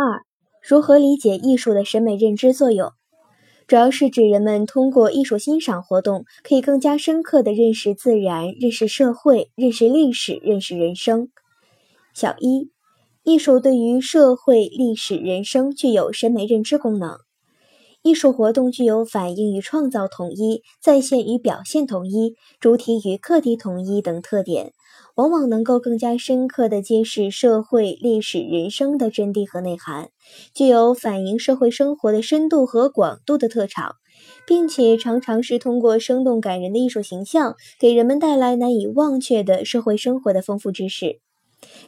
二、如何理解艺术的审美认知作用？主要是指人们通过艺术欣赏活动，可以更加深刻地认识自然、认识社会、认识历史、认识人生。小一，艺术对于社会、历史、人生具有审美认知功能。艺术活动具有反映与创造统一、再现与表现统一、主体与客体统一等特点，往往能够更加深刻地揭示社会、历史、人生的真谛和内涵，具有反映社会生活的深度和广度的特长，并且常常是通过生动感人的艺术形象，给人们带来难以忘却的社会生活的丰富知识。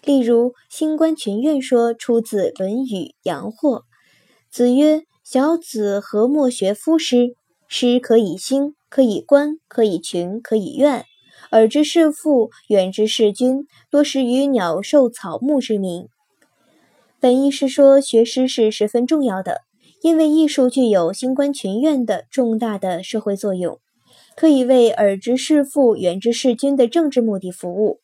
例如，星官群怨说出自《论语·阳货》，子曰。小子何莫学夫诗？诗可以兴，可以观，可以群，可以怨。耳之视父，远之视君，多识于鸟兽草木之名。本意是说，学诗是十分重要的，因为艺术具有兴观群怨的重大的社会作用，可以为耳之视父，远之视君的政治目的服务。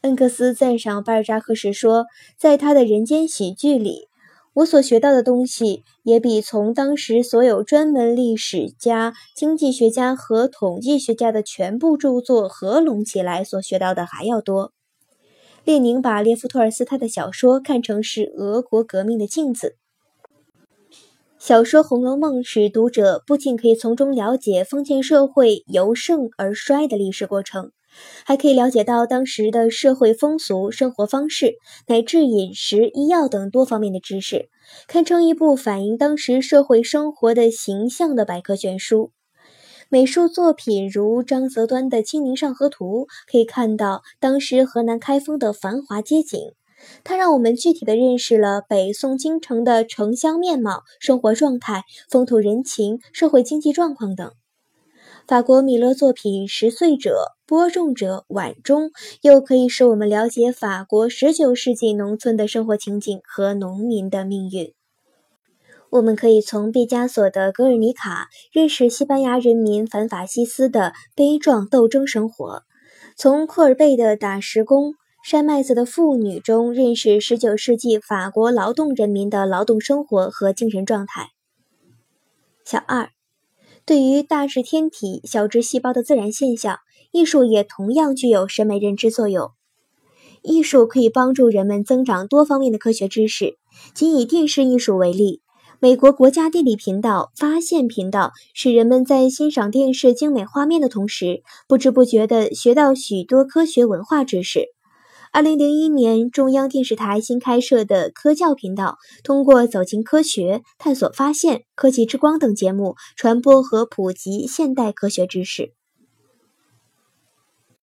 恩格斯赞赏巴尔扎克时说，在他的《人间喜剧》里。我所学到的东西，也比从当时所有专门历史家、经济学家和统计学家的全部著作合拢起来所学到的还要多。列宁把列夫·托尔斯泰的小说看成是俄国革命的镜子。小说《红楼梦》使读者不仅可以从中了解封建社会由盛而衰的历史过程。还可以了解到当时的社会风俗、生活方式，乃至饮食、医药等多方面的知识，堪称一部反映当时社会生活的形象的百科全书。美术作品如张择端的《清明上河图》，可以看到当时河南开封的繁华街景，它让我们具体的认识了北宋京城的城乡面貌、生活状态、风土人情、社会经济状况等。法国米勒作品《拾穗者》《播种者》《晚钟》又可以使我们了解法国19世纪农村的生活情景和农民的命运。我们可以从毕加索的《格尔尼卡》认识西班牙人民反法西斯的悲壮斗争生活；从库尔贝的《打石工》《山麦子的妇女》中认识19世纪法国劳动人民的劳动生活和精神状态。小二。对于大至天体、小至细胞的自然现象，艺术也同样具有审美认知作用。艺术可以帮助人们增长多方面的科学知识。仅以电视艺术为例，美国国家地理频道发现频道使人们在欣赏电视精美画面的同时，不知不觉地学到许多科学文化知识。二零零一年，中央电视台新开设的科教频道，通过走进科学、探索发现、科技之光等节目，传播和普及现代科学知识。